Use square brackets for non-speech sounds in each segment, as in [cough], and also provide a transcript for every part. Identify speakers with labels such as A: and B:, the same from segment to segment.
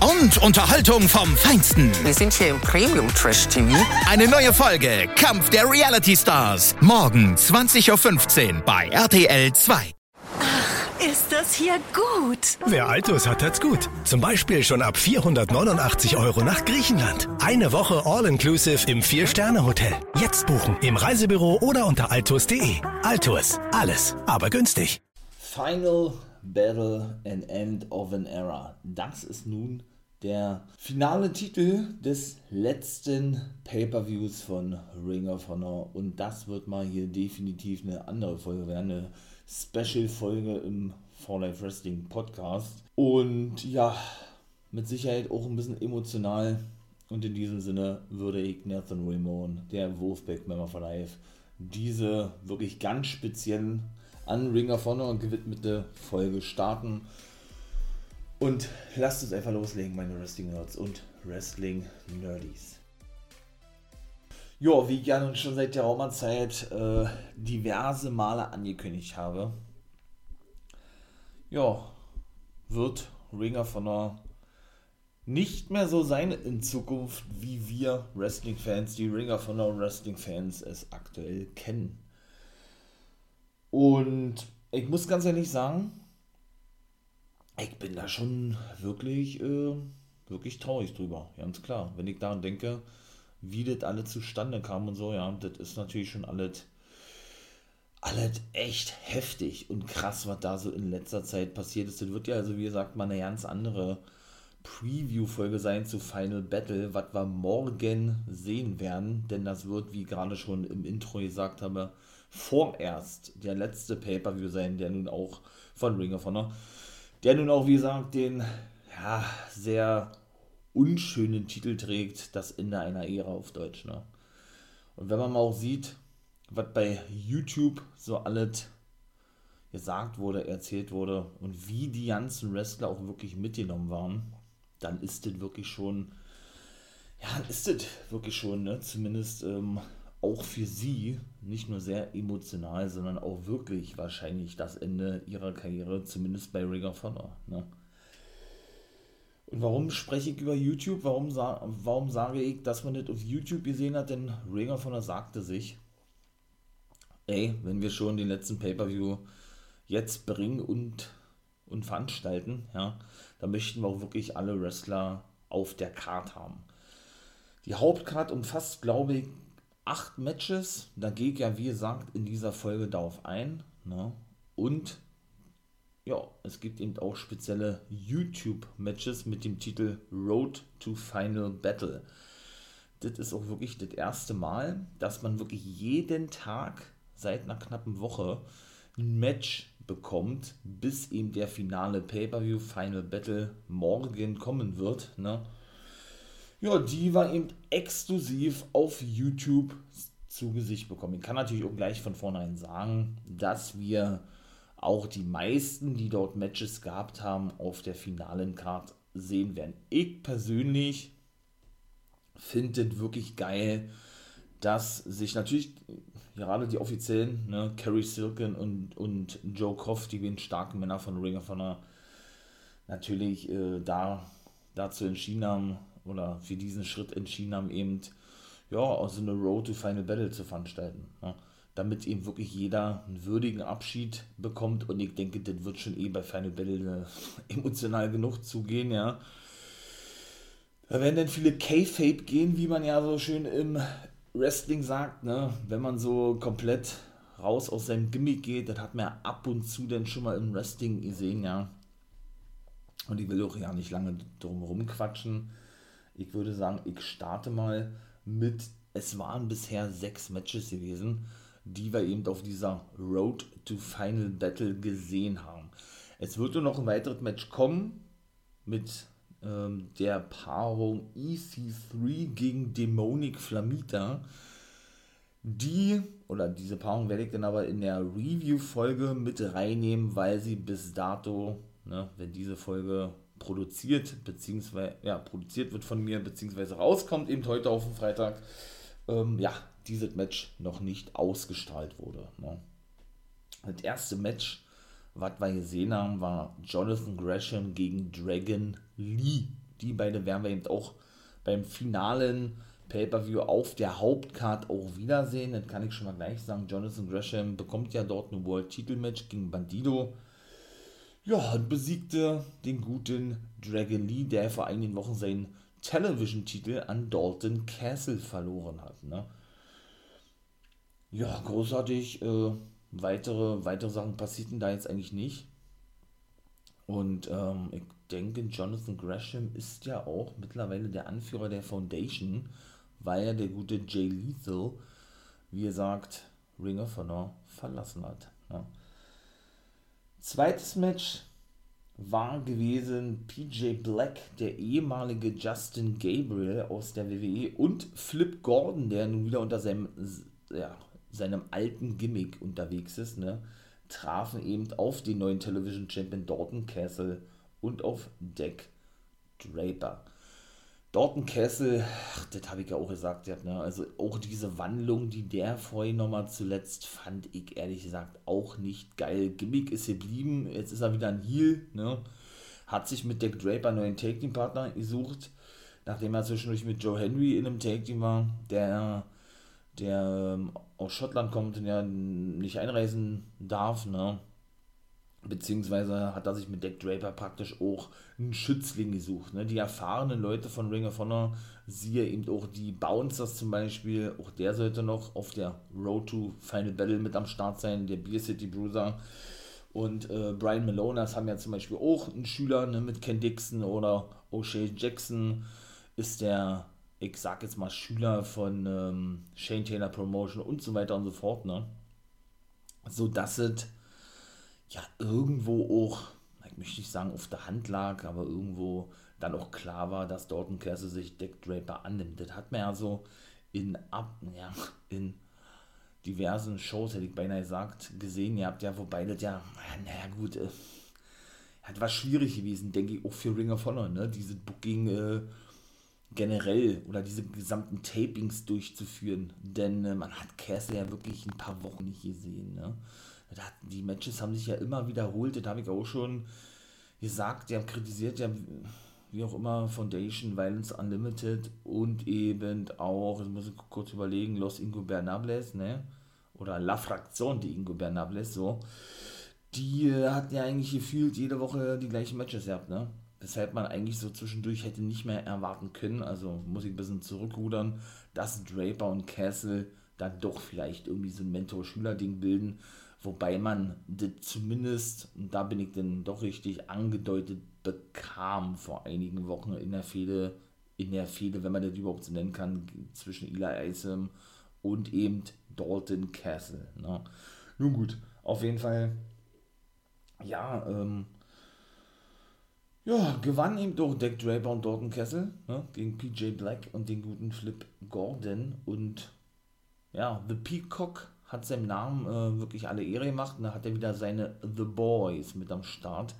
A: Und Unterhaltung vom Feinsten.
B: Wir sind hier im Premium Trash TV.
A: Eine neue Folge Kampf der Reality Stars. Morgen 20.15 Uhr bei RTL 2.
C: Ist das hier gut?
D: Wer Altus hat, hat's gut. Zum Beispiel schon ab 489 Euro nach Griechenland. Eine Woche All-Inclusive im Vier-Sterne-Hotel. Jetzt buchen im Reisebüro oder unter altus.de. Altus, alles, aber günstig.
E: Final Battle and End of an Era. Das ist nun der finale Titel des letzten Pay-per-Views von Ring of Honor. Und das wird mal hier definitiv eine andere Folge werden, eine Special-Folge im For Life Wrestling Podcast. Und ja, mit Sicherheit auch ein bisschen emotional. Und in diesem Sinne würde ich Nathan Ramon, der Wolfpack Member for Life, diese wirklich ganz speziellen an Ring of Honor gewidmete Folge starten. Und lasst uns einfach loslegen, meine Wrestling Nerds und Wrestling Nerdies. Ja, wie ich ja nun schon seit der Raumerzeit äh, diverse Male angekündigt habe, ja, wird Ring of Honor nicht mehr so sein in Zukunft, wie wir Wrestling-Fans, die Ring of Honor Wrestling-Fans es aktuell kennen. Und ich muss ganz ehrlich sagen, ich bin da schon wirklich, äh, wirklich traurig drüber, ganz klar. Wenn ich daran denke, wie das alles zustande kam und so, ja, das ist natürlich schon alles, alles echt heftig und krass, was da so in letzter Zeit passiert ist. Das wird ja also, wie gesagt, mal eine ganz andere Preview-Folge sein zu Final Battle, was wir morgen sehen werden, denn das wird, wie gerade schon im Intro gesagt habe, vorerst der letzte Pay-Per-View sein, der nun auch von Ring of Honor, der nun auch, wie gesagt, den ja, sehr unschönen Titel trägt, das Ende einer Ära auf Deutsch. Ne? Und wenn man mal auch sieht, was bei YouTube so alles gesagt wurde, erzählt wurde und wie die ganzen Wrestler auch wirklich mitgenommen waren, dann ist das wirklich schon, ja, ist das wirklich schon, ne? zumindest ähm, auch für sie nicht nur sehr emotional, sondern auch wirklich wahrscheinlich das Ende ihrer Karriere, zumindest bei Ring of Honor. Ne? Und warum spreche ich über YouTube? Warum, warum sage ich, dass man das auf YouTube gesehen hat? Denn Ring of Honor sagte sich, ey, wenn wir schon den letzten Pay-Per-View jetzt bringen und, und veranstalten, ja, dann möchten wir auch wirklich alle Wrestler auf der Card haben. Die Hauptcard umfasst, glaube ich, acht Matches. Da gehe ich ja, wie gesagt, in dieser Folge darauf ein. Ne? Und ja, es gibt eben auch spezielle YouTube-Matches mit dem Titel Road to Final Battle. Das ist auch wirklich das erste Mal, dass man wirklich jeden Tag seit einer knappen Woche ein Match bekommt, bis eben der finale Pay-Per-View Final Battle morgen kommen wird. Ne? Ja, die war eben exklusiv auf YouTube zu Gesicht bekommen. Ich kann natürlich auch gleich von vornherein sagen, dass wir auch die meisten, die dort Matches gehabt haben, auf der finalen Card sehen werden. Ich persönlich finde es wirklich geil, dass sich natürlich gerade die offiziellen, ne, Kerry Silken und, und Joe Koff, die den starken Männer von Ring of Honor, natürlich äh, da, dazu entschieden haben, oder für diesen Schritt entschieden haben, eben ja, also eine Road to Final Battle zu veranstalten. Ja, damit eben wirklich jeder einen würdigen Abschied bekommt und ich denke, das wird schon eh bei Final Battle äh, [laughs] emotional genug zugehen, ja. Da werden dann viele K-Fape gehen, wie man ja so schön im Wrestling sagt, ne? Wenn man so komplett raus aus seinem Gimmick geht, das hat man ja ab und zu dann schon mal im Wrestling gesehen, ja. Und ich will auch ja nicht lange drum rumquatschen ich würde sagen, ich starte mal mit, es waren bisher sechs Matches gewesen, die wir eben auf dieser Road to Final Battle gesehen haben. Es wird nur noch ein weiteres Match kommen mit ähm, der Paarung EC3 gegen Demonic Flamita. Die, oder diese Paarung werde ich dann aber in der Review-Folge mit reinnehmen, weil sie bis dato, ne, wenn diese Folge produziert, beziehungsweise, ja, produziert wird von mir, beziehungsweise rauskommt, eben heute auf dem Freitag, ähm, ja, dieses Match noch nicht ausgestrahlt wurde. Ne. Das erste Match, was wir gesehen haben, war Jonathan Gresham gegen Dragon Lee. Die beiden werden wir eben auch beim finalen Pay-Per-View auf der Hauptcard auch wiedersehen. Das kann ich schon mal gleich sagen. Jonathan Gresham bekommt ja dort ein World-Titel-Match gegen Bandido. Ja, und besiegte den guten Dragon Lee, der vor einigen Wochen seinen Television-Titel an Dalton Castle verloren hat. Ne? Ja, großartig. Äh, weitere, weitere Sachen passierten da jetzt eigentlich nicht. Und ähm, ich denke, Jonathan Gresham ist ja auch mittlerweile der Anführer der Foundation weil er der gute Jay Lethal, wie gesagt, Ring of Honor verlassen hat. Ja. Zweites Match war gewesen PJ Black, der ehemalige Justin Gabriel aus der WWE und Flip Gordon, der nun wieder unter seinem, ja, seinem alten Gimmick unterwegs ist, ne, trafen eben auf den neuen Television Champion Dalton Castle und auf Deck Draper. Dorten Kessel, das habe ich ja auch gesagt, ne? also auch diese Wandlung, die der vorhin nochmal zuletzt fand ich ehrlich gesagt auch nicht geil. Gimmick ist geblieben, jetzt ist er wieder ein Heel, ne? hat sich mit Dick Draper einen neuen Take Team Partner gesucht, nachdem er zwischendurch mit Joe Henry in einem Take Team war, der, der ähm, aus Schottland kommt und ja nicht einreisen darf, ne? Beziehungsweise hat er sich mit Deck Draper praktisch auch einen Schützling gesucht. Ne? Die erfahrenen Leute von Ring of Honor, siehe eben auch die Bouncers zum Beispiel, auch der sollte noch auf der Road to Final Battle mit am Start sein, der Beer City Bruiser. Und äh, Brian Malone, das haben ja zum Beispiel auch einen Schüler ne, mit Ken Dixon oder O'Shea Jackson, ist der, ich sag jetzt mal, Schüler von ähm, Shane Taylor Promotion und so weiter und so fort. Ne? So dass es ja irgendwo auch, ich möchte nicht sagen auf der Hand lag, aber irgendwo dann auch klar war, dass Dorton Castle sich Deck Draper annimmt. Das hat man ja so in, ab, ja, in diversen Shows, hätte ich beinahe gesagt, gesehen. Ihr habt ja, wobei das ja, naja gut, äh, hat was schwierig gewesen, denke ich, auch für Ring of Honor, ne? Diese Booking äh, generell oder diese gesamten Tapings durchzuführen. Denn äh, man hat Castle ja wirklich ein paar Wochen nicht gesehen, ne? Die Matches haben sich ja immer wiederholt, das habe ich auch schon gesagt, die haben kritisiert ja, wie auch immer, Foundation, Violence Unlimited und eben auch, das muss ich kurz überlegen, Los Ingobernables, ne? Oder La Fraktion de Ingobernables, so. Die äh, hatten ja eigentlich gefühlt jede Woche die gleichen Matches gehabt, ne? Weshalb man eigentlich so zwischendurch hätte nicht mehr erwarten können, also muss ich ein bisschen zurückrudern, dass Draper und Castle dann doch vielleicht irgendwie so ein Mentor-Schüler-Ding bilden Wobei man das zumindest, und da bin ich dann doch richtig angedeutet, bekam vor einigen Wochen in der Fehde, in der Fehde, wenn man das überhaupt so nennen kann, zwischen Eli Isom und eben Dalton Castle. Ne? Nun gut, auf jeden Fall, ja, ähm, ja, gewann eben doch Deck Draper und Dalton Castle ne, gegen PJ Black und den guten Flip Gordon und ja, The Peacock hat seinem Namen äh, wirklich alle Ehre gemacht und da hat er wieder seine The Boys mit am Start.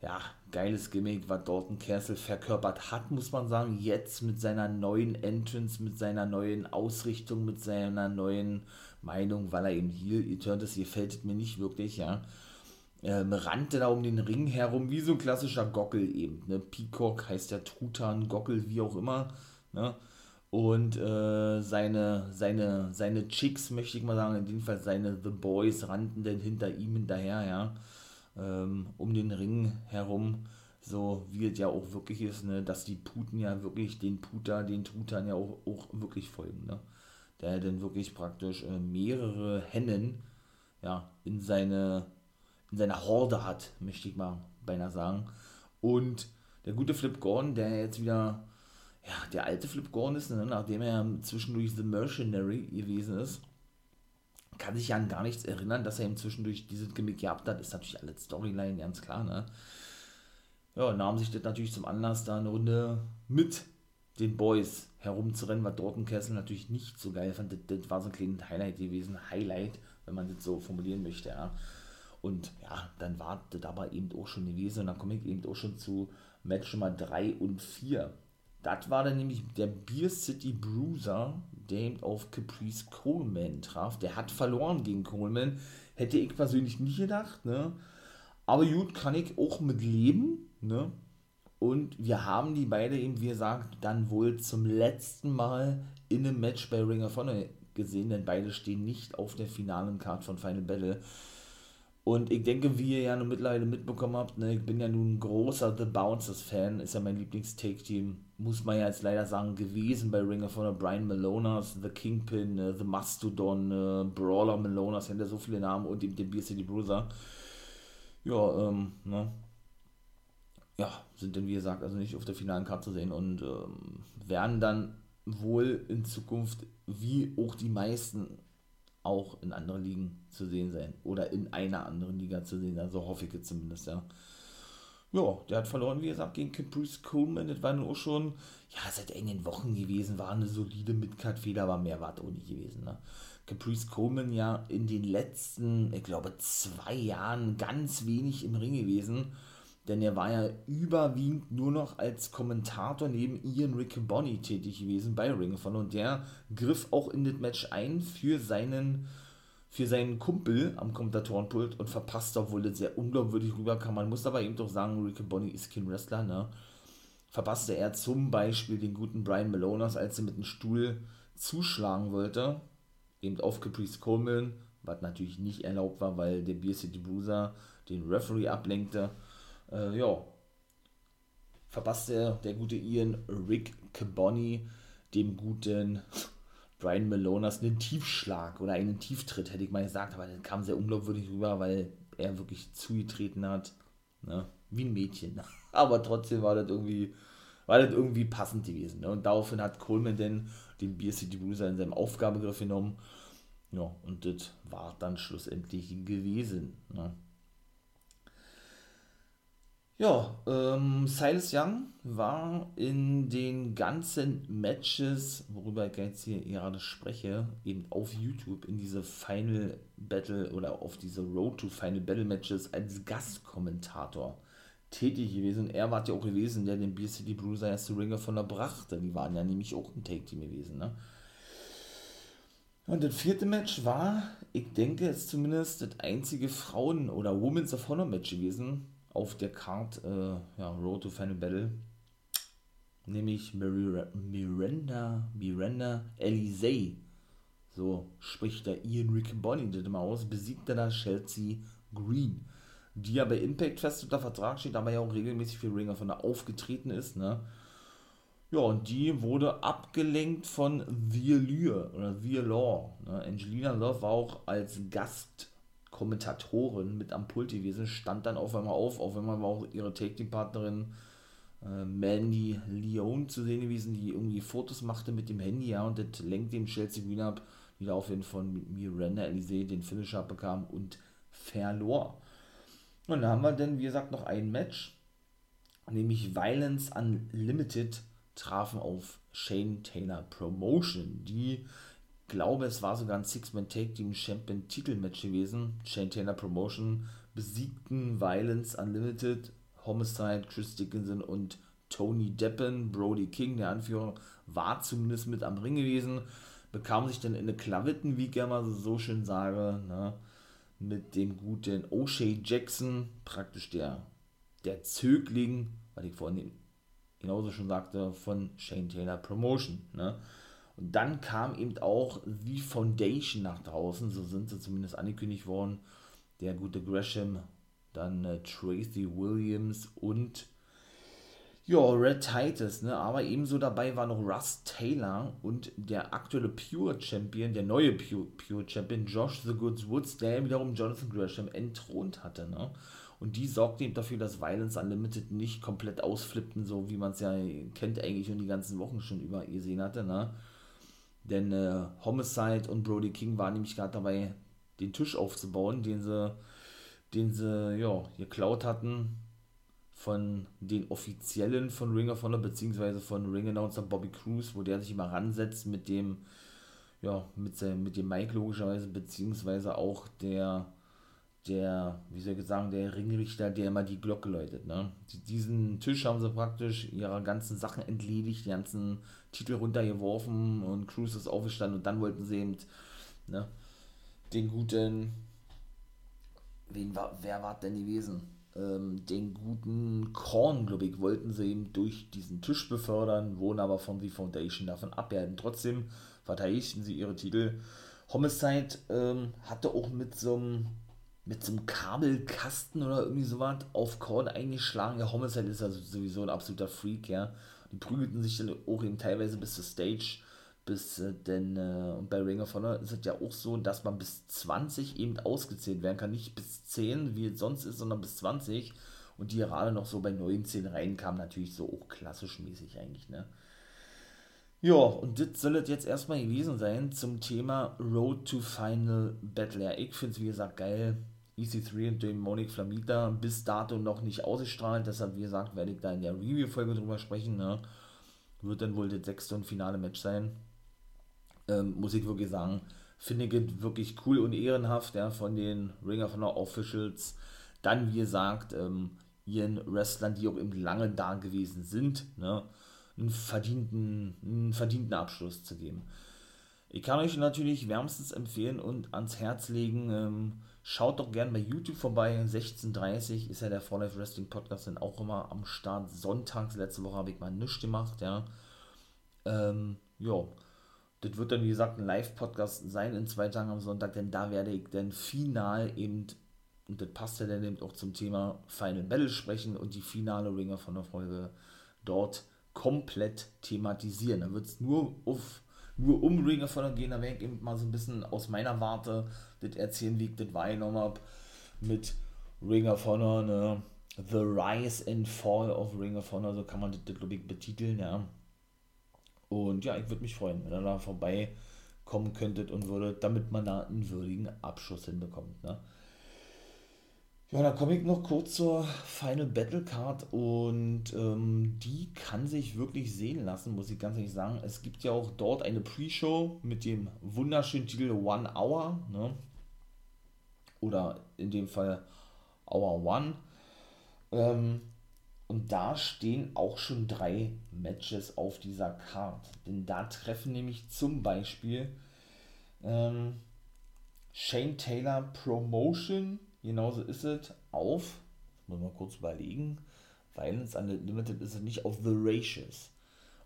E: Ja, geiles Gimmick, was Dalton Castle verkörpert hat, muss man sagen. Jetzt mit seiner neuen Entrance, mit seiner neuen Ausrichtung, mit seiner neuen Meinung, weil er eben hier, ihr turnt es, gefällt mir nicht wirklich, ja. Ähm, rannte da um den Ring herum, wie so ein klassischer Gockel eben. Ne? Peacock heißt der Truthahn, Gockel, wie auch immer. Ne? Und äh, seine, seine, seine Chicks, möchte ich mal sagen, in dem Fall seine The Boys, rannten dann hinter ihm hinterher, ja, ähm, um den Ring herum, so wie es ja auch wirklich ist, ne, dass die Puten ja wirklich den Puter, den Trutern ja auch, auch wirklich folgen, ne, der dann wirklich praktisch äh, mehrere Hennen, ja, in seine, in seiner Horde hat, möchte ich mal beinahe sagen. Und der gute Flip Gordon, der jetzt wieder ja, der alte Flip Gordon ist, ne, nachdem er zwischendurch The Mercenary gewesen ist, kann sich ja an gar nichts erinnern, dass er ihm zwischendurch dieses Gimmick gehabt hat. Ist natürlich alles Storyline, ganz klar, ne? ja, nahm sich das natürlich zum Anlass, da eine Runde mit den Boys herumzurennen, was Dorten Kessel natürlich nicht so geil fand. Das, das war so ein kleines Highlight gewesen, Highlight, wenn man das so formulieren möchte, ja. Und ja, dann war das aber eben auch schon gewesen und dann komme ich eben auch schon zu Match Nummer 3 und 4. Das war dann nämlich der Beer City Bruiser, der eben auf Caprice Coleman traf. Der hat verloren gegen Coleman. Hätte ich persönlich nicht gedacht, ne? Aber gut, kann ich auch mit leben, ne? Und wir haben die beide eben, wie gesagt, dann wohl zum letzten Mal in einem Match bei Ring of Honor gesehen, denn beide stehen nicht auf der finalen Card von Final Battle. Und ich denke, wie ihr ja nun mittlerweile mitbekommen habt, ne, ich bin ja nun ein großer The Bouncers-Fan, ist ja mein Lieblings-Take-Team, muss man ja jetzt leider sagen, gewesen bei Ring of Honor. Brian Malonas, The Kingpin, äh, The Mastodon, äh, Brawler Malonas, haben ja so viele Namen und eben den Beer City Bruiser. Ja, ähm, ne, ja, sind dann wie gesagt also nicht auf der finalen Karte zu sehen und ähm, werden dann wohl in Zukunft, wie auch die meisten, auch in anderen Ligen zu sehen sein. Oder in einer anderen Liga zu sehen sein, so hoffe ich jetzt zumindest, ja. Ja, der hat verloren, wie gesagt, gegen Caprice Coleman. Das war nur auch schon, ja, seit engen Wochen gewesen, war eine solide Midcard-Fehler, aber mehr war es auch nicht gewesen, ne. Caprice Coleman ja in den letzten, ich glaube, zwei Jahren ganz wenig im Ring gewesen denn er war ja überwiegend nur noch als Kommentator neben Ian Riccoboni tätig gewesen bei Ring of Honor und der griff auch in das Match ein für seinen für seinen Kumpel am Kommentatorenpult und verpasste, obwohl das sehr unglaubwürdig rüberkam. Man muss aber eben doch sagen, Riccoboni ist kein Wrestler, ne? Verpasste er zum Beispiel den guten Brian Malonas, als er mit dem Stuhl zuschlagen wollte, eben auf Caprice Coleman, was natürlich nicht erlaubt war, weil der Beer City Bruiser den Referee ablenkte äh, ja, verpasste der gute Ian Rick Caboni dem guten Brian Malonas einen Tiefschlag oder einen Tieftritt, hätte ich mal gesagt, aber das kam sehr unglaubwürdig rüber, weil er wirklich zugetreten hat, ne? wie ein Mädchen. [laughs] Aber trotzdem war das irgendwie, war das irgendwie passend gewesen. Ne? Und daraufhin hat Coleman dann den City Bruiser in seinem Aufgabegriff genommen. Ja, und das war dann schlussendlich gewesen. Ne? Ja, ähm, Silas Young war in den ganzen Matches, worüber ich jetzt hier gerade spreche, eben auf YouTube in diese Final Battle oder auf diese Road to Final Battle Matches als Gastkommentator tätig gewesen. Er war ja auch gewesen, der den Beer City Bruiser erst zu Ringer von der brachte. Die waren ja nämlich auch ein Take-Team gewesen, ne? Und das vierte Match war, ich denke, es zumindest das einzige Frauen- oder Women's of Honor Match gewesen, auf der Card äh, ja, Road to Final Battle, nämlich Miranda, Miranda Elise, so spricht der Ian Rick Bonnie das immer aus, besiegte da Chelsea Green, die ja bei Impact fest unter Vertrag steht, aber ja auch regelmäßig für Ringer von der aufgetreten ist, ne? Ja, und die wurde abgelenkt von The Allure oder The Law. Ne? Angelina Love war auch als Gast Kommentatorin mit am Pult gewesen, stand dann auf einmal auf, auf einmal war auch ihre Take-Team-Partnerin äh, Mandy Leone zu sehen gewesen, die irgendwie Fotos machte mit dem Handy, ja, und das lenkt dem Chelsea Green ab, die daraufhin von Miranda Elise den Finisher bekam und verlor. Und dann haben wir dann, wie gesagt, noch ein Match, nämlich Violence Unlimited trafen auf Shane Taylor Promotion, die glaube, es war sogar ein Six-Man-Take-Team Champion-Titelmatch gewesen. Shane Taylor Promotion besiegten Violence Unlimited, Homicide, Chris Dickinson und Tony Deppen. Brody King, der Anführer, war zumindest mit am Ring gewesen. Bekam sich dann in eine Klavitten, wie ich gerne mal so schön sage, ne, mit dem guten O'Shea Jackson, praktisch der, der Zögling, weil ich vorhin genauso schon sagte, von Shane Taylor Promotion. Ne. Dann kam eben auch The Foundation nach draußen, so sind sie zumindest angekündigt worden. Der gute Gresham, dann äh, Tracy Williams und ja, Red Titus, ne? Aber ebenso dabei war noch Russ Taylor und der aktuelle Pure Champion, der neue Pure, Pure Champion, Josh The Goods Woods, der wiederum Jonathan Gresham entthront hatte, ne? Und die sorgte eben dafür, dass Violence Unlimited nicht komplett ausflippten, so wie man es ja kennt eigentlich und die ganzen Wochen schon über gesehen hatte, ne? Denn äh, Homicide und Brody King waren nämlich gerade dabei, den Tisch aufzubauen, den sie, den sie ja, geklaut hatten von den Offiziellen von Ring of Honor, beziehungsweise von Ring Announcer Bobby Cruz, wo der sich immer ransetzt mit dem, ja, mit, seinem, mit dem Mike logischerweise, beziehungsweise auch der, der, wie soll ich sagen, der Ringrichter, der immer die Glocke läutet. Ne? Diesen Tisch haben sie praktisch ihrer ganzen Sachen entledigt, die ganzen Titel runtergeworfen und Cruz ist aufgestanden und dann wollten sie eben ne, den guten, wen war, wer war denn gewesen? Ähm, den guten Korn, glaube ich, wollten sie eben durch diesen Tisch befördern, wurden aber von The Foundation davon abwerten. Trotzdem verteidigten sie ihre Titel. Homicide ähm, hatte auch mit so einem mit so einem Kabelkasten oder irgendwie sowas auf Korn eingeschlagen. Der Homicide ist ja sowieso ein absoluter Freak, ja. Die prügelten sich dann auch eben teilweise bis zur Stage, bis äh, denn äh, bei Ring of Honor ist es ja auch so, dass man bis 20 eben ausgezählt werden kann. Nicht bis 10, wie es sonst ist, sondern bis 20. Und die gerade noch so bei 19 reinkamen, natürlich so auch klassisch mäßig eigentlich, ne. Ja, und das soll es jetzt erstmal gewesen sein zum Thema Road to Final Battle. Ja, ich finde es wie gesagt geil. EC3 und Dämonik Flamita bis dato noch nicht ausgestrahlt, deshalb wie gesagt werde ich da in der Review-Folge drüber sprechen. Ne? Wird dann wohl das sechste und finale Match sein. Ähm, muss ich wirklich sagen, finde ich wirklich cool und ehrenhaft ja, von den Ring of Honor Officials. Dann, wie gesagt, ähm, ihren Wrestlern, die auch eben lange da gewesen sind, ne? einen verdienten, einen verdienten Abschluss zu geben. Ich kann euch natürlich wärmstens empfehlen und ans Herz legen, ähm, schaut doch gerne bei YouTube vorbei, 16.30 ist ja der For Life Wrestling Podcast dann auch immer am Start, sonntags, letzte Woche habe ich mal nichts gemacht, ja. Ähm, ja, das wird dann wie gesagt ein Live-Podcast sein in zwei Tagen am Sonntag, denn da werde ich dann final eben, und das passt ja dann eben auch zum Thema Final Battle sprechen und die finale Ringer von der Folge dort komplett thematisieren. Da wird es nur nur um Ring of Honor gehen, da werde ich eben mal so ein bisschen aus meiner Warte das erzählen, ich das wahrgenommen habe mit Ring of Honor, ne? The Rise and Fall of Ring of Honor, so kann man das, glaube ich, betiteln, ja. Und ja, ich würde mich freuen, wenn ihr da vorbeikommen könntet und würdet, damit man da einen würdigen Abschluss hinbekommt, ne. Ja, dann komme ich noch kurz zur Final Battle Card und ähm, die kann sich wirklich sehen lassen, muss ich ganz ehrlich sagen. Es gibt ja auch dort eine Pre-Show mit dem wunderschönen Titel One Hour, ne? Oder in dem Fall Hour One. Ähm, und da stehen auch schon drei Matches auf dieser Card. Denn da treffen nämlich zum Beispiel ähm, Shane Taylor Promotion genauso ist es auf, muss man kurz überlegen, Violence Unlimited ist es nicht auf The Ratios.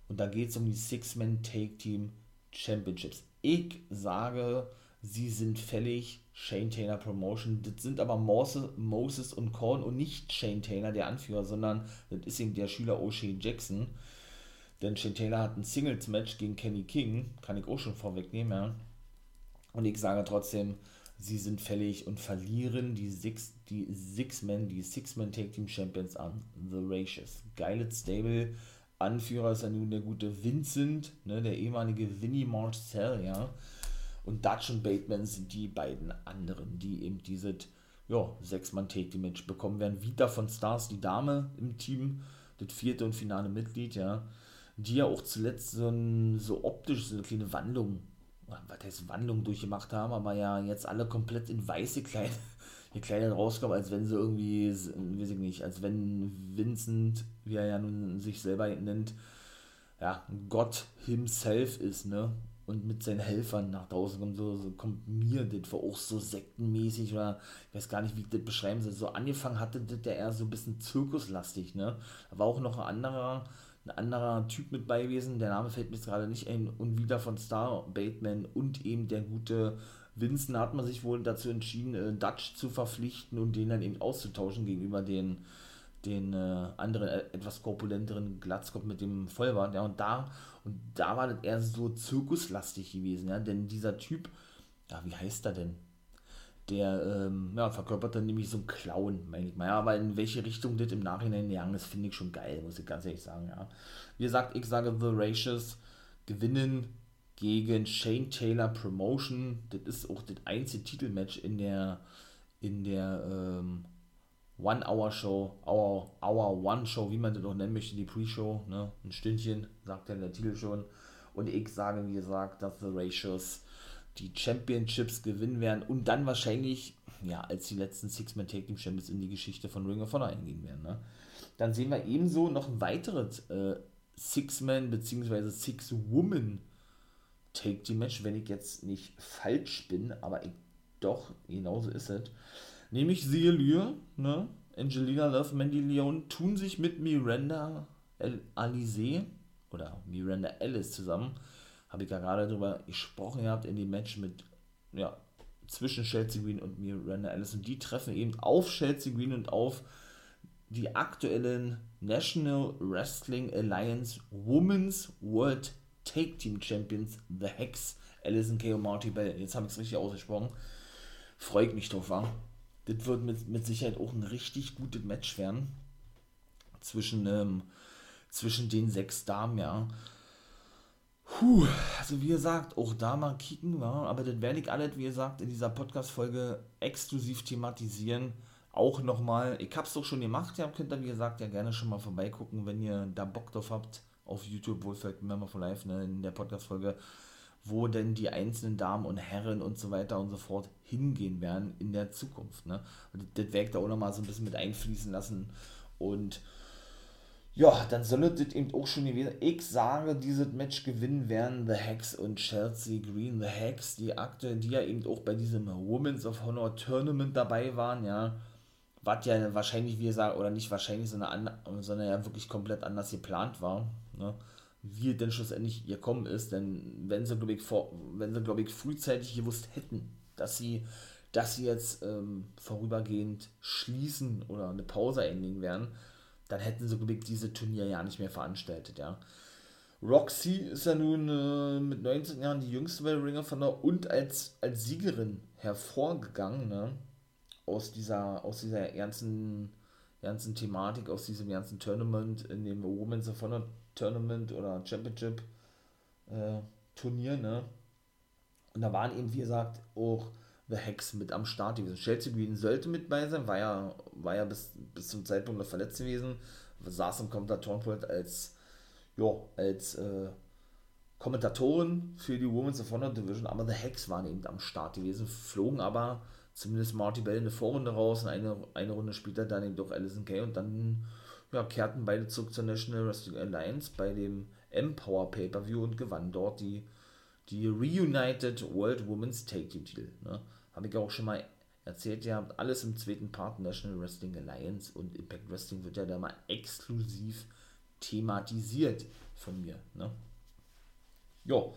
E: Und da geht es um die Six-Man Take Team Championships. Ich sage, sie sind fällig. Shane Taylor Promotion. Das sind aber Moses und Korn und nicht Shane Taylor, der Anführer, sondern das ist eben der Schüler O'Shea Jackson. Denn Shane Taylor hat ein Singles-Match gegen Kenny King. Kann ich auch schon vorwegnehmen, ja. Und ich sage trotzdem, sie sind fällig und verlieren die Six, die Six-Men, die Six-Men Tag Team Champions an The Racious. Geiles Stable. Anführer ist ja nun der gute Vincent, ne, der ehemalige Vinnie Marcel, ja. Und Dutch und Bateman sind die beiden anderen, die eben dieses ja, Sechs-Mann Take Team Match bekommen werden. Vita von Stars, die Dame im Team, das vierte und finale Mitglied, ja. Die ja auch zuletzt so, ein, so optisch so eine kleine Wandlung was heißt Wandlung durchgemacht haben, aber ja jetzt alle komplett in weiße [laughs] Kleider, gekleidet rauskommen, als wenn sie irgendwie, weiß ich nicht, als wenn Vincent, wie er ja nun sich selber nennt, ja, Gott himself ist, ne? Und mit seinen Helfern nach draußen kommt, so, so kommt mir das war auch so sektenmäßig oder ich weiß gar nicht, wie ich das beschreiben soll. So angefangen hatte das ja eher so ein bisschen zirkuslastig, ne? Da war auch noch ein anderer, ein anderer Typ mit bei gewesen, der Name fällt mir jetzt gerade nicht ein, und wieder von Star Bateman und eben der gute Vincent hat man sich wohl dazu entschieden, äh, Dutch zu verpflichten und den dann eben auszutauschen gegenüber den, den äh, anderen, äh, etwas korpulenteren Glatzkopf mit dem Vollbart, ja, und da, und da war das eher so zirkuslastig gewesen, ja, denn dieser Typ, ja, wie heißt er denn? der ähm, ja, verkörpert dann nämlich so einen Clown, meine ich mal. Ja, aber in welche Richtung das im Nachhinein gegangen ist, finde ich schon geil, muss ich ganz ehrlich sagen. Ja. Wie gesagt, ich sage The Racious gewinnen gegen Shane Taylor Promotion. Das ist auch das einzige Titelmatch in der in der ähm, One-Hour-Show, Hour, Hour One-Show, wie man das auch nennen möchte, die Pre-Show, ne? ein Stündchen, sagt ja der Titel schon. Und ich sage, wie gesagt, dass The Ratios die Championships gewinnen werden und dann wahrscheinlich, ja, als die letzten Six-Man Take Team Champions in die Geschichte von Ring of Honor eingehen werden. Ne? Dann sehen wir ebenso noch ein weiteres äh, Six-Man bzw. Six-Woman Take Team Match, wenn ich jetzt nicht falsch bin, aber ich, doch, genauso ist es. Nämlich Sia Lure, ne? Angelina Love, Mandy Leon tun sich mit Miranda Alize oder Miranda Ellis zusammen. Habe ich ja gerade darüber gesprochen gehabt in dem Match mit, ja, zwischen Chelsea Green und Miranda Ellis. Und die treffen eben auf Chelsea Green und auf die aktuellen National Wrestling Alliance Women's World Take Team Champions, The Hex, Alison K. und Marty Bell. Jetzt habe ich es richtig ausgesprochen. Freut mich drauf, war. Das wird mit, mit Sicherheit auch ein richtig gutes Match werden. Zwischen, ähm, zwischen den sechs Damen, ja. Puh, also wie gesagt, auch da mal kicken, war, aber das werde ich alles, wie gesagt, in dieser Podcast-Folge exklusiv thematisieren. Auch nochmal, ich habe es doch schon gemacht, ja, könnt ihr, wie gesagt, ja gerne schon mal vorbeigucken, wenn ihr da Bock drauf habt, auf YouTube, Wohlfeld Member for Life, ne, in der Podcast-Folge, wo denn die einzelnen Damen und Herren und so weiter und so fort hingehen werden in der Zukunft. Ne? Und das, werde ich da auch nochmal so ein bisschen mit einfließen lassen. Und ja, dann soll das eben auch schon gewesen Ich sage, dieses Match gewinnen werden The Hex und Chelsea Green. The Hex, die aktuell, die ja eben auch bei diesem Women's of Honor Tournament dabei waren, ja. Was ja wahrscheinlich, wie gesagt, oder nicht wahrscheinlich, sondern, sondern ja wirklich komplett anders geplant war. Ne? Wie denn schlussendlich gekommen ist. Denn wenn sie, glaube ich, vor, wenn sie, glaube ich, frühzeitig gewusst hätten, dass sie, dass sie jetzt ähm, vorübergehend schließen oder eine Pause einlegen werden, dann hätten sie, glaube ich, diese Turnier ja nicht mehr veranstaltet, ja. Roxy ist ja nun äh, mit 19 Jahren die jüngste bei Ring of Honor und als, als Siegerin hervorgegangen, ne? Aus dieser, aus dieser ganzen, ganzen Thematik, aus diesem ganzen Tournament, in dem Women's of Honor Tournament oder Championship äh, Turnier, ne? Und da waren eben, wie gesagt, auch The Hex mit am Start gewesen. Chelsea Green sollte mit bei sein, war ja, war ja bis, bis zum Zeitpunkt noch verletzt gewesen, saß im Kommentatorenpult als, ja, als äh, Kommentatorin für die Women's of Honor Division, aber The Hex waren eben am Start gewesen, flogen aber zumindest Marty Bell in der Vorrunde raus und eine, eine Runde später dann eben doch Alison Kay und dann ja, kehrten beide zurück zur National Wrestling Alliance bei dem Empower Pay-Per-View und gewannen dort die, die Reunited World Women's Take Team Titel. Ne? Habe ich auch schon mal erzählt, ihr habt alles im zweiten Part National Wrestling Alliance und Impact Wrestling wird ja da mal exklusiv thematisiert von mir. Ne? Jo,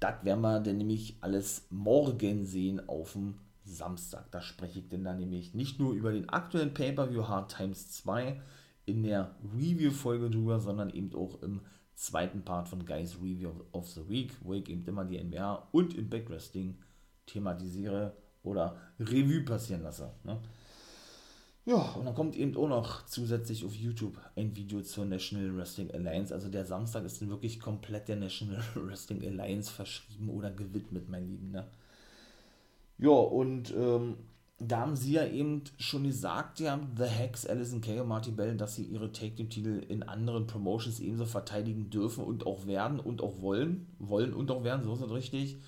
E: das werden wir dann nämlich alles morgen sehen auf dem Samstag. Da spreche ich denn dann nämlich nicht nur über den aktuellen Pay-Per-View Hard Times 2 in der Review-Folge drüber, sondern eben auch im zweiten Part von Guys Review of the Week, wo ich eben immer die NBA und Impact Wrestling thematisiere oder Revue passieren lasse. Ne? Ja, und dann kommt eben auch noch zusätzlich auf YouTube ein Video zur National Wrestling Alliance. Also der Samstag ist dann wirklich komplett der National [laughs] Wrestling Alliance verschrieben oder gewidmet, mein Lieben. Ne? Ja, und ähm, da haben sie ja eben schon gesagt, ja, The Hex, Alison Kay und Marty Bell, dass sie ihre Take-Team-Titel in anderen Promotions ebenso verteidigen dürfen und auch werden und auch wollen. Wollen und auch werden, so ist es richtig.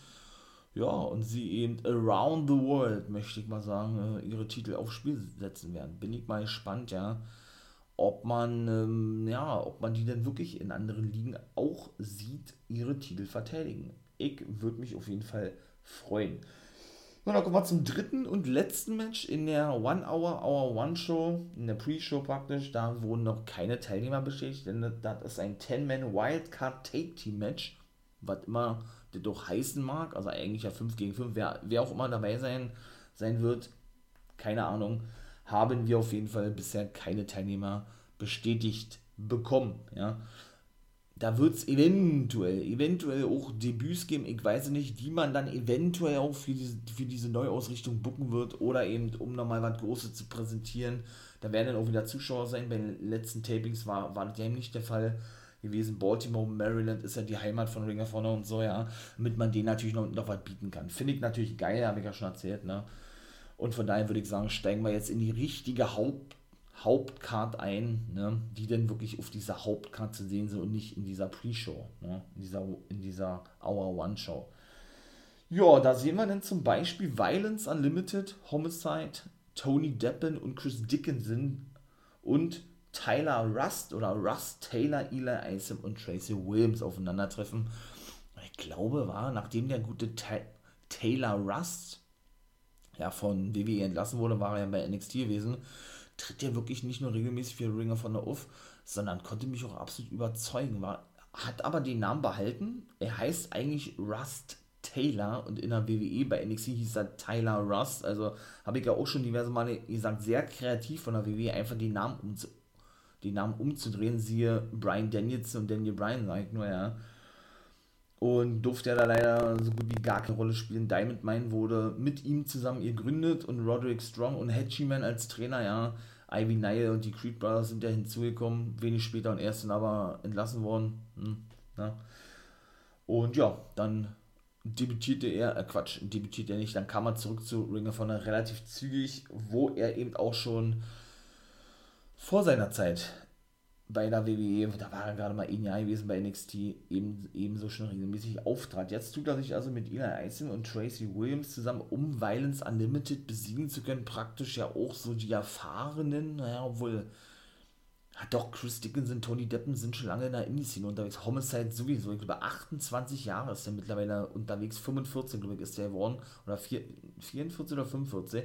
E: Ja, und sie eben around the world, möchte ich mal sagen, äh, ihre Titel aufs Spiel setzen werden. Bin ich mal gespannt, ja, ob man, ähm, ja, ob man die denn wirklich in anderen Ligen auch sieht, ihre Titel verteidigen. Ich würde mich auf jeden Fall freuen. Und dann kommen wir zum dritten und letzten Match in der One Hour, Hour One Show, in der Pre-Show praktisch. Da wurden noch keine Teilnehmer bestätigt, denn das ist ein 10-Man Wildcard Take Team Match, was immer das doch heißen mag. Also eigentlich ja 5 gegen 5, wer, wer auch immer dabei sein, sein wird, keine Ahnung, haben wir auf jeden Fall bisher keine Teilnehmer bestätigt bekommen. Ja da wird es eventuell, eventuell auch Debüts geben, ich weiß nicht, die man dann eventuell auch für diese, für diese Neuausrichtung bucken wird oder eben, um nochmal was Großes zu präsentieren. Da werden dann auch wieder Zuschauer sein. Bei den letzten Tapings war, war das ja nicht der Fall gewesen. Baltimore, Maryland ist ja die Heimat von Ring of Honor und so, ja, damit man denen natürlich noch, noch was bieten kann. Finde ich natürlich geil, habe ich ja schon erzählt, ne? Und von daher würde ich sagen, steigen wir jetzt in die richtige Haupt Hauptcard ein, ne, die dann wirklich auf dieser Hauptcard zu sehen sind und nicht in dieser Pre-Show, ne, in dieser, in dieser Hour One Show. Ja, da sehen wir dann zum Beispiel Violence Unlimited, Homicide, Tony Deppen und Chris Dickinson und Tyler Rust oder Rust Taylor, Eli Isom und Tracy Williams aufeinandertreffen. Ich glaube, war, nachdem der gute Ta Taylor Rust ja, von WWE entlassen wurde, war er ja bei NXT gewesen, tritt er wirklich nicht nur regelmäßig für Ringer von der Off, sondern konnte mich auch absolut überzeugen. War, hat aber den Namen behalten. Er heißt eigentlich Rust Taylor und in der WWE bei NXT hieß er Tyler Rust. Also habe ich ja auch schon diverse Male gesagt, sehr kreativ von der WWE einfach den Namen, um, den Namen umzudrehen. Siehe Brian Danielson und Daniel Bryan, sag ich nur, ja. Und durfte er da leider so gut wie gar keine Rolle spielen. Diamond Mine wurde mit ihm zusammen gegründet und Roderick Strong und Hatchie-Man als Trainer, ja. Ivy Nile und die Creed Brothers sind ja hinzugekommen, wenig später und erst sind aber entlassen worden. Hm, ja. Und ja, dann debütierte er, äh Quatsch, debütierte er nicht, dann kam er zurück zu Ring of Honor relativ zügig, wo er eben auch schon vor seiner Zeit bei der WWE, da war er gerade mal ein Jahr gewesen bei NXT, eben, ebenso schon regelmäßig auftrat. Jetzt tut er sich also mit Eli Ison und Tracy Williams zusammen, um Violence Unlimited besiegen zu können. Praktisch ja auch so die Erfahrenen, naja, obwohl ja, doch, Chris Dickinson, Tony Deppen sind schon lange in der Indie-Szene unterwegs. Homicide sowieso. Ich glaube, 28 Jahre ist er mittlerweile unterwegs. 45, glaube ich, ist der geworden. Oder 4, 44 oder 45.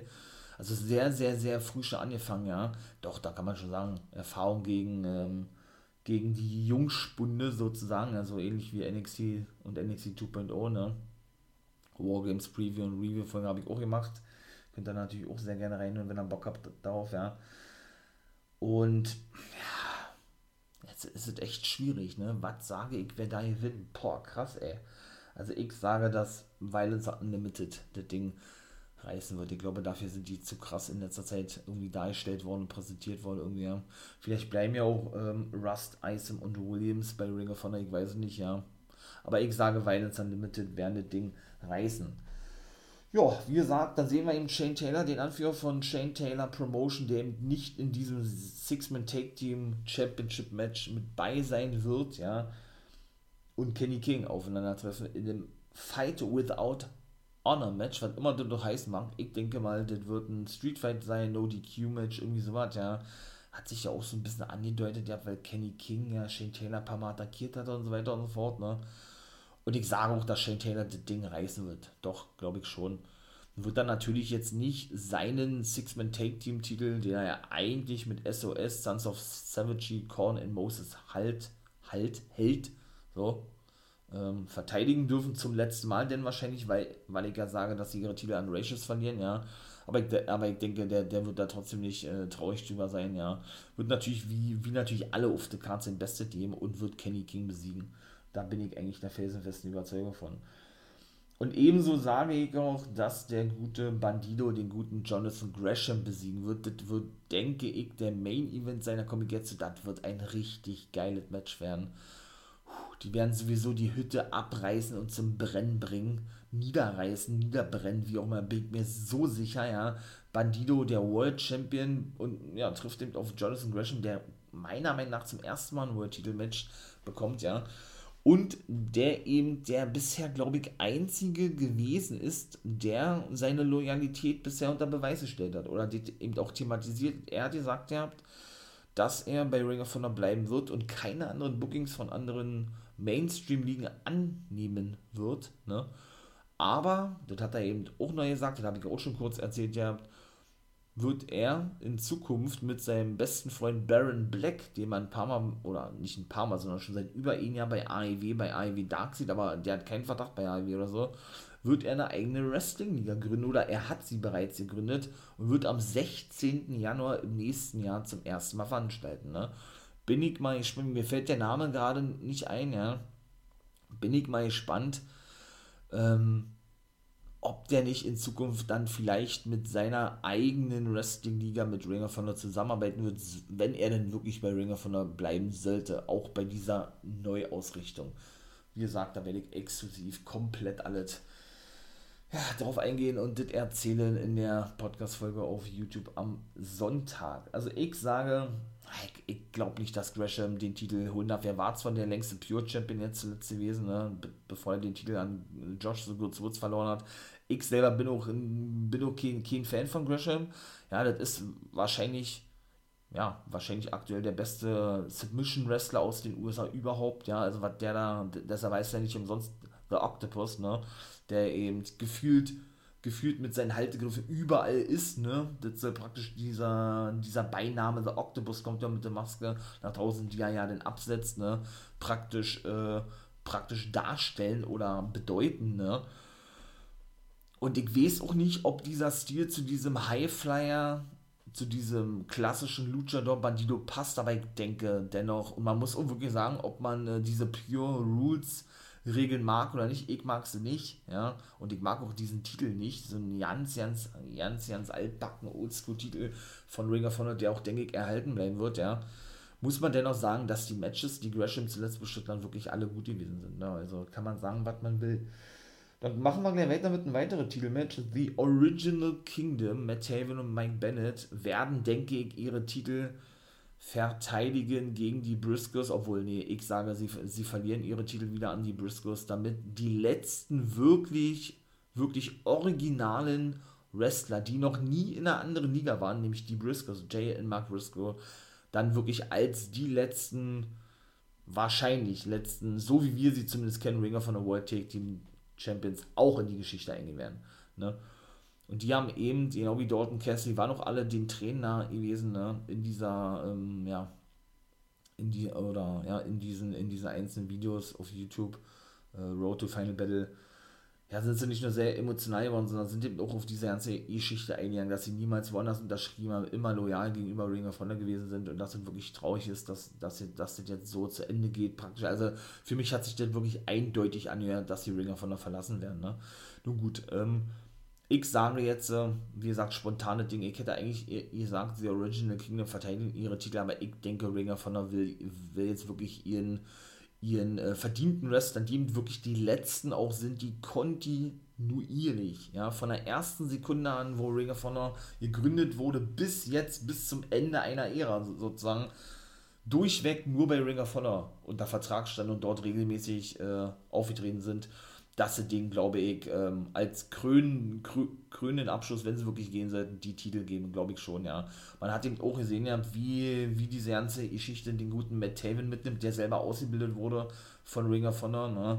E: Also sehr, sehr, sehr früh schon angefangen, ja. Doch, da kann man schon sagen, Erfahrung gegen, ähm, gegen die Jungspunde sozusagen. Also ähnlich wie NXT und NXT 2.0, ne. Wargames Preview und Review-Folge habe ich auch gemacht. Könnt ihr natürlich auch sehr gerne reinhören, wenn ihr Bock habt darauf, ja. Und ja, jetzt ist es echt schwierig, ne? Was sage ich, wer da gewinnt? Boah, krass, ey. Also ich sage, dass Violence Unlimited das Ding reißen wird. Ich glaube, dafür sind die zu krass in letzter Zeit irgendwie dargestellt worden und präsentiert worden. Irgendwie, ja. Vielleicht bleiben ja auch ähm, Rust, Isom und Williams bei Ring of Honor, ich weiß es nicht, ja. Aber ich sage, Violence Unlimited werden das Ding reißen ja, wie gesagt, dann sehen wir eben Shane Taylor, den Anführer von Shane Taylor Promotion, der eben nicht in diesem Six-Man-Take-Team Championship Match mit bei sein wird, ja, und Kenny King aufeinandertreffen in dem Fight Without Honor Match, was immer das doch heißen mag. Ich denke mal, das wird ein Street Fight sein, No DQ Match, irgendwie sowas, ja. Hat sich ja auch so ein bisschen angedeutet, ja, weil Kenny King ja Shane Taylor ein paar Mal attackiert hat und so weiter und so fort, ne. Und ich sage auch, dass Shane Taylor das Ding reißen wird. Doch, glaube ich schon. Wird dann natürlich jetzt nicht seinen Six-Man-Take-Team-Titel, den er ja eigentlich mit SOS, Sons of Savagery, Korn and Moses halt, halt, hält, so, ähm, verteidigen dürfen zum letzten Mal, denn wahrscheinlich, weil, weil ich ja sage, dass sie ihre Titel an Ratios verlieren, ja. Aber ich, aber ich denke, der, der wird da trotzdem nicht äh, traurig drüber sein, ja. Wird natürlich, wie, wie natürlich alle auf der Karte sein Beste geben und wird Kenny King besiegen. Da bin ich eigentlich der felsenfesten Überzeugung von. Und ebenso sage ich auch, dass der gute Bandido den guten Jonathan Gresham besiegen wird. Das wird, denke ich, der Main Event seiner Comic Das wird ein richtig geiles Match werden. Die werden sowieso die Hütte abreißen und zum Brennen bringen. Niederreißen, niederbrennen, wie auch immer, bin ich mir so sicher, ja. Bandido, der World Champion, und ja, trifft eben auf Jonathan Gresham, der meiner Meinung nach zum ersten Mal ein World Titel Match bekommt, ja und der eben der bisher, glaube ich, einzige gewesen ist, der seine Loyalität bisher unter Beweis gestellt hat oder eben auch thematisiert. Er hat gesagt, ja, dass er bei Ring of Honor bleiben wird und keine anderen Bookings von anderen Mainstream-Ligen annehmen wird. Ne? Aber, das hat er eben auch neu gesagt, das habe ich auch schon kurz erzählt, ja, wird er in Zukunft mit seinem besten Freund Baron Black, den man ein paar Mal, oder nicht ein paar Mal, sondern schon seit über ein Jahr bei AEW, bei AEW Dark sieht, aber der hat keinen Verdacht bei AEW oder so, wird er eine eigene Wrestling-Liga gründen oder er hat sie bereits gegründet und wird am 16. Januar im nächsten Jahr zum ersten Mal veranstalten. Ne? Bin ich mal gespannt, mir fällt der Name gerade nicht ein, ja. Bin ich mal gespannt. Ähm, ob der nicht in Zukunft dann vielleicht mit seiner eigenen Wrestling-Liga mit Ring of Honor zusammenarbeiten wird, wenn er denn wirklich bei Ring of Honor bleiben sollte, auch bei dieser Neuausrichtung. Wie gesagt, da werde ich exklusiv komplett alles ja, darauf eingehen und das erzählen in der Podcast-Folge auf YouTube am Sonntag. Also ich sage, ich, ich glaube nicht, dass Gresham den Titel holen darf. Er war zwar der längste Pure Champion jetzt zuletzt gewesen, ne, bevor er den Titel an Josh The Good Woods verloren hat. Ich selber bin auch, bin auch kein, kein Fan von Gresham. Ja, das ist wahrscheinlich ja, wahrscheinlich aktuell der beste Submission-Wrestler aus den USA überhaupt, ja, also was der da, deshalb weiß er nicht umsonst The Octopus, ne, der eben gefühlt, gefühlt mit seinen Haltegriffen überall ist, ne, das soll praktisch dieser, dieser Beiname The Octopus kommt ja mit der Maske nach draußen, die er ja dann absetzt, ne, praktisch, äh, praktisch darstellen oder bedeuten, ne, und ich weiß auch nicht, ob dieser Stil zu diesem Highflyer zu diesem klassischen Luchador Bandido passt, aber ich denke dennoch, und man muss auch wirklich sagen, ob man äh, diese Pure Rules Regeln mag oder nicht, ich mag sie nicht, ja, und ich mag auch diesen Titel nicht, so ein ganz, ganz, ganz, ganz altbacken Oldschool-Titel von Ring of Honor, der auch, denke ich, erhalten bleiben wird, ja, muss man dennoch sagen, dass die Matches, die Gresham zuletzt bestritten haben, wirklich alle gut gewesen sind, ne? also kann man sagen, was man will. Dann machen wir gleich weiter mit einem weiteren Titelmatch. The Original Kingdom, Matt Taven und Mike Bennett, werden, denke ich, ihre Titel verteidigen gegen die Briscoes, obwohl, nee, ich sage, sie, sie verlieren ihre Titel wieder an die Briscoes, damit die letzten wirklich, wirklich originalen Wrestler, die noch nie in einer anderen Liga waren, nämlich die Briscoes, Jay und Mark Briscoe, dann wirklich als die letzten, wahrscheinlich letzten, so wie wir sie zumindest kennen, Ringer von der World Take Team Champions auch in die Geschichte eingehen werden. Ne? Und die haben eben, genau wie Dalton Cassidy, waren auch alle den Trainer gewesen, ne? in dieser, ähm, ja, in die, oder ja, in diesen, in diesen einzelnen Videos auf YouTube, äh, Road to Final Battle, ja, sind sie nicht nur sehr emotional geworden, sondern sind eben auch auf diese ganze Geschichte eingegangen, dass sie niemals woanders unterschrieben haben, immer loyal gegenüber Ring of Honor gewesen sind und dass es wirklich traurig ist, dass, dass, dass das jetzt so zu Ende geht, praktisch. Also für mich hat sich das wirklich eindeutig angehört, dass die Ring of Honor verlassen werden. Ne? Nun gut, ähm, ich sage jetzt, äh, wie gesagt, spontane Dinge. Ich hätte eigentlich gesagt, die Original Kingdom verteidigen ihre Titel, aber ich denke, Ring of Honor will, will jetzt wirklich ihren ihren äh, verdienten Wrestlern, die wirklich die letzten auch sind, die kontinuierlich, ja, von der ersten Sekunde an, wo Ring of Honor gegründet wurde, bis jetzt, bis zum Ende einer Ära sozusagen, durchweg nur bei Ring of Honor unter Vertrag standen und dort regelmäßig äh, aufgetreten sind dass sie den, glaube ich, ähm, als krönen, krönenden Abschluss, wenn sie wirklich gehen sollten, die Titel geben, glaube ich schon, ja. Man hat eben auch gesehen, ja, wie, wie diese ganze Geschichte den guten Matt Taven mitnimmt, der selber ausgebildet wurde von Ring of Honor, ne.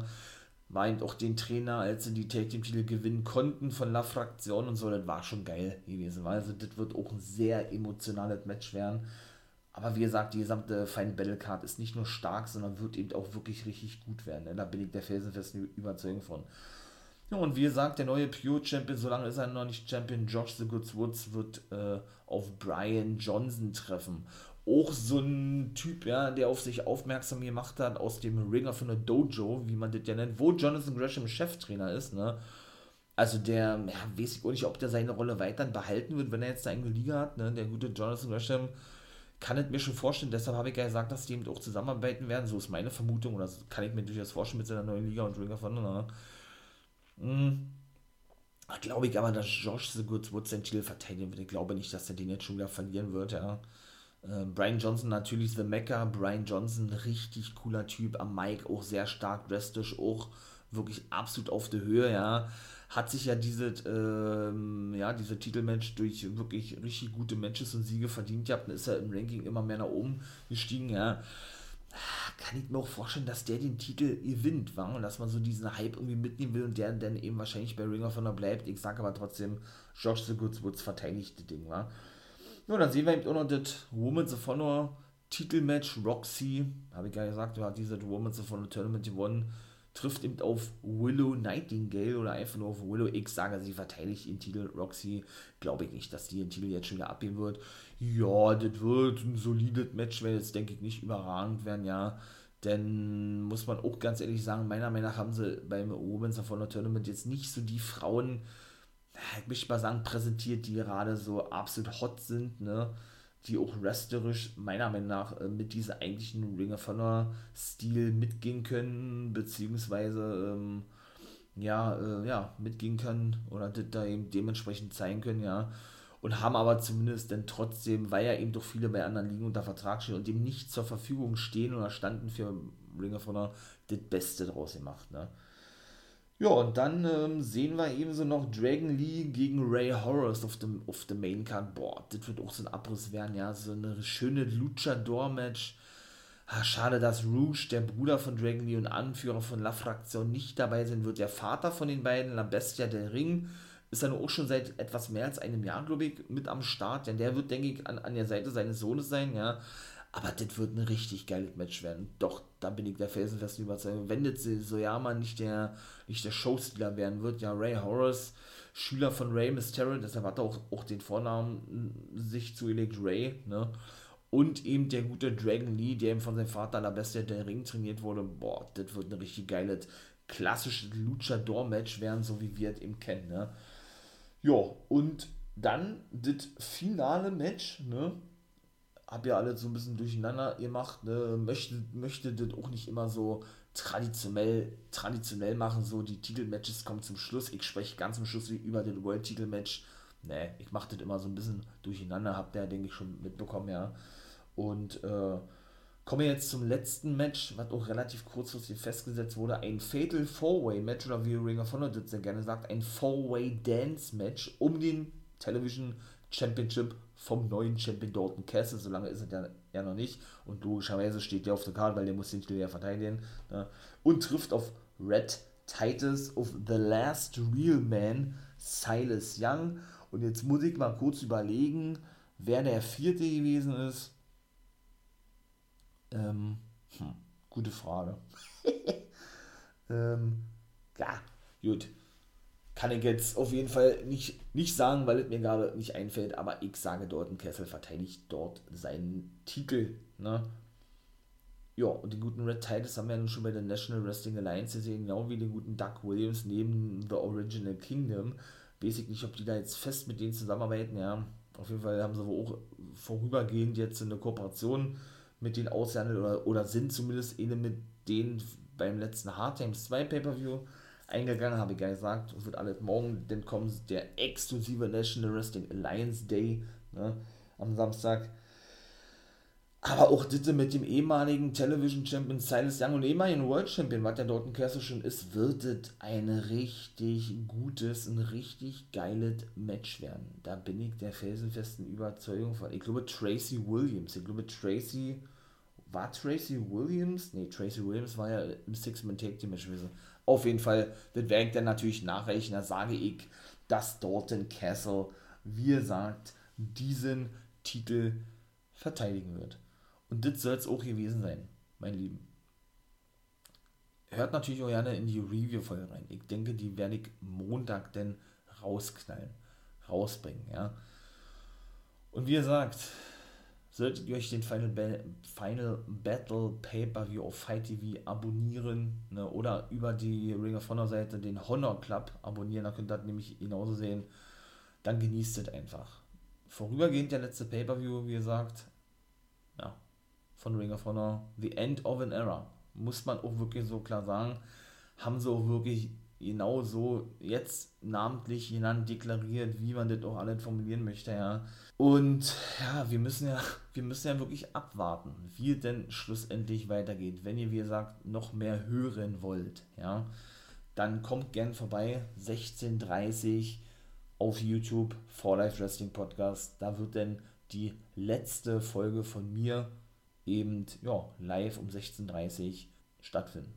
E: Eben auch den Trainer, als sie die Tag Team Titel gewinnen konnten von La Fraktion und so, das war schon geil gewesen. Also, das wird auch ein sehr emotionales Match werden. Aber wie gesagt, die gesamte Final Battle Card ist nicht nur stark, sondern wird eben auch wirklich richtig gut werden. Ne? Da bin ich der felsenfesten Überzeugung von. Ja, und wie gesagt, der neue Pure Champion, solange ist er noch nicht Champion, Josh The Goods Woods wird äh, auf Brian Johnson treffen. Auch so ein Typ, ja, der auf sich aufmerksam gemacht hat aus dem Ringer von der Dojo, wie man das ja nennt, wo Jonathan Gresham Cheftrainer ist, ne? Also der, ja, weiß ich auch nicht, ob der seine Rolle weiter behalten wird, wenn er jetzt eine Liga hat, ne? Der gute Jonathan Gresham kann es mir schon vorstellen, deshalb habe ich ja gesagt, dass die eben auch zusammenarbeiten werden. So ist meine Vermutung, oder kann ich mir durchaus vorstellen mit seiner neuen Liga und Ring of Honor. Hm. Glaube ich aber, dass Josh The Goods Woods seinen Titel verteidigen wird. Ich glaube nicht, dass er den jetzt schon wieder verlieren wird, ja. Äh, Brian Johnson natürlich The Mecca. Brian Johnson, richtig cooler Typ. Am Mike auch sehr stark drastisch, auch wirklich absolut auf der Höhe, ja hat sich ja diese, ähm, ja, diese Titelmatch durch wirklich richtig gute Matches und Siege verdient gehabt und ist ja im Ranking immer mehr nach oben gestiegen, ja. Kann ich mir auch vorstellen, dass der den Titel gewinnt, war und dass man so diesen Hype irgendwie mitnehmen will und der dann eben wahrscheinlich bei Ring of Honor bleibt. Ich sage aber trotzdem, Josh the Goods Woods verteidigt das Ding, war. Ja, dann sehen wir eben auch noch das Women's of Honor Titelmatch. Roxy, habe ich ja gesagt, du hast diese Women's of Honor Tournament gewonnen trifft eben auf Willow Nightingale oder einfach nur auf Willow X, sage sie verteidigt den Titel. Roxy, glaube ich nicht, dass die den Titel jetzt schon wieder abgeben wird. Ja, das wird ein solides Match, weil jetzt denke ich nicht überragend werden, ja. Denn muss man auch ganz ehrlich sagen, meiner Meinung nach haben sie beim Women's Honor Tournament jetzt nicht so die Frauen, ich möchte mal sagen, präsentiert, die gerade so absolut hot sind, ne die auch wrestlerisch meiner Meinung nach äh, mit diesem eigentlichen Ring of Honor Stil mitgehen können, beziehungsweise ähm, ja, äh, ja, mitgehen können oder da eben dementsprechend zeigen können, ja. Und haben aber zumindest dann trotzdem, weil ja eben doch viele bei anderen Ligen unter Vertrag stehen und dem nicht zur Verfügung stehen oder standen für Ring of Honor, das Beste draus gemacht, ne. Ja, und dann ähm, sehen wir ebenso noch Dragon Lee gegen Ray Horrors auf dem, auf dem Main Card. Boah, das wird auch so ein Abriss werden, ja, so eine schöne Luchador-Match schade, dass Rouge, der Bruder von Dragon Lee und Anführer von La Fraktion, nicht dabei sein wird. Der Vater von den beiden, La Bestia der Ring, ist dann auch schon seit etwas mehr als einem Jahr, glaube ich, mit am Start. Denn der wird, denke ich, an, an der Seite seines Sohnes sein, ja. Aber das wird ein richtig geiles Match werden. Doch, da bin ich der felsenfesten Überzeugung. Wenn das Soyama nicht der, nicht der Showstealer werden wird, ja, Ray Horace, Schüler von Ray Mysterio, deshalb hat er auch, auch den Vornamen sich zugelegt, Ray, ne und eben der gute Dragon Lee, der eben von seinem Vater Bestia der Ring trainiert wurde. Boah, das wird eine richtig geile, klassische Luchador-Match werden, so wie wir es eben kennen. Ne? Ja, und dann das finale Match, ne? Hab ja alle so ein bisschen durcheinander gemacht, ne? Möchte, möchte das auch nicht immer so traditionell, traditionell machen, so die Titelmatches kommen zum Schluss. Ich spreche ganz zum Schluss über das World-Titel-Match. Ne, ich mache das immer so ein bisschen durcheinander, habt ihr, denke ich, schon mitbekommen, ja. Und äh, kommen wir jetzt zum letzten Match, was auch relativ kurzfristig festgesetzt wurde. Ein Fatal Four-Way-Match oder wie Ring of Honor das sehr gerne sagt, ein Four-Way-Dance-Match um den Television Championship vom neuen Champion Dalton Castle. So lange ist es ja, ja noch nicht. Und logischerweise steht der auf der Karte, weil der muss den Titel ja verteidigen. Ne? Und trifft auf Red Titus of The Last Real Man, Silas Young. Und jetzt muss ich mal kurz überlegen, wer der vierte gewesen ist. Ähm, hm, gute Frage. [laughs] ähm, ja, gut. Kann ich jetzt auf jeden Fall nicht, nicht sagen, weil es mir gerade nicht einfällt, aber ich sage dort, ein Kessel verteidigt dort seinen Titel. Ne? Ja, und die guten Red Titans haben wir ja nun schon bei der National Wrestling Alliance gesehen, genau wie den guten Doug Williams neben The Original Kingdom. Weiß ich nicht, ob die da jetzt fest mit denen zusammenarbeiten, ja. Auf jeden Fall haben sie wohl auch vorübergehend jetzt eine Kooperation mit denen ausgehandelt oder, oder sind zumindest eine mit denen beim letzten Hard Times 2 Pay-Per-View eingegangen, habe gesagt, wird alles morgen, dann kommt der exklusive National Wrestling Alliance Day ne, am Samstag. Aber auch das mit dem ehemaligen Television Champion Silas Young und ehemaligen World Champion, was der Dorton Castle schon ist, wird es ein richtig gutes, ein richtig geiles Match werden. Da bin ich der felsenfesten Überzeugung von. Ich glaube Tracy Williams, ich glaube Tracy, war Tracy Williams? Nee, Tracy Williams war ja im Six-Man Take Team Match gewesen. Auf jeden Fall, das werde ich dann natürlich nachrechnen, da sage ich, dass Dorton Castle, wie er sagt, diesen Titel verteidigen wird. Und das soll es auch gewesen sein, mein Lieben. Hört natürlich auch gerne in die Review-Folge rein. Ich denke, die werde ich Montag denn rausknallen, rausbringen, ja. Und wie gesagt, solltet ihr euch den Final, ba Final Battle Pay-Per-View auf Fight TV abonnieren ne, oder über die Ring of Honor Seite den Honor Club abonnieren, da könnt ihr das nämlich genauso sehen, dann genießt es einfach. Vorübergehend der letzte Pay-Per-View, wie gesagt, ja, von Ring of Honor, The End of an Era. Muss man auch wirklich so klar sagen. Haben sie auch wirklich genau so jetzt namentlich genannt, deklariert, wie man das auch alles formulieren möchte, ja. Und ja, wir müssen ja, [laughs] wir müssen ja wirklich abwarten, wie denn schlussendlich weitergeht. Wenn ihr, wie gesagt, noch mehr hören wollt, ja, dann kommt gern vorbei, 16.30 auf YouTube, For Life Wrestling Podcast. Da wird dann die letzte Folge von mir eben ja, live um 16.30 Uhr stattfinden.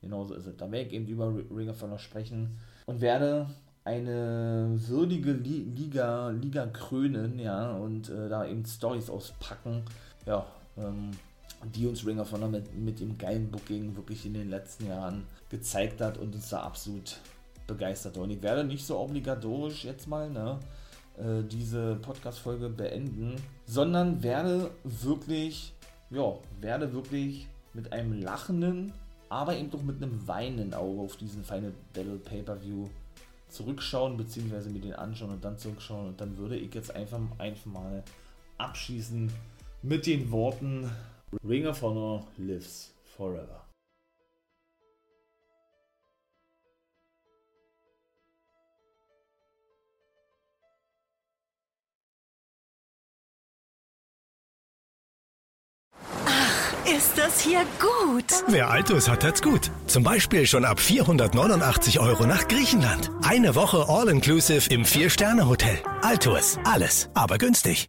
E: Genauso ist es. Da werde ich eben über Ring of Honor sprechen und werde eine würdige Liga, Liga krönen, ja, und äh, da eben Stories auspacken, ja, ähm, die uns Ring of Honor mit, mit dem geilen Booking wirklich in den letzten Jahren gezeigt hat und uns da absolut begeistert. Und ich werde nicht so obligatorisch jetzt mal, ne, äh, diese Podcast-Folge beenden, sondern werde wirklich ja, werde wirklich mit einem lachenden, aber eben doch mit einem weinenden Auge auf diesen Final Battle Pay-Per-View zurückschauen, beziehungsweise mir den anschauen und dann zurückschauen. Und dann würde ich jetzt einfach, einfach mal abschließen mit den Worten Ring of Honor lives forever.
C: Ist das hier gut.
D: Wer Altus hat, hat's gut. Zum Beispiel schon ab 489 Euro nach Griechenland. Eine Woche All-Inclusive im Vier-Sterne-Hotel. Altus. Alles, aber günstig.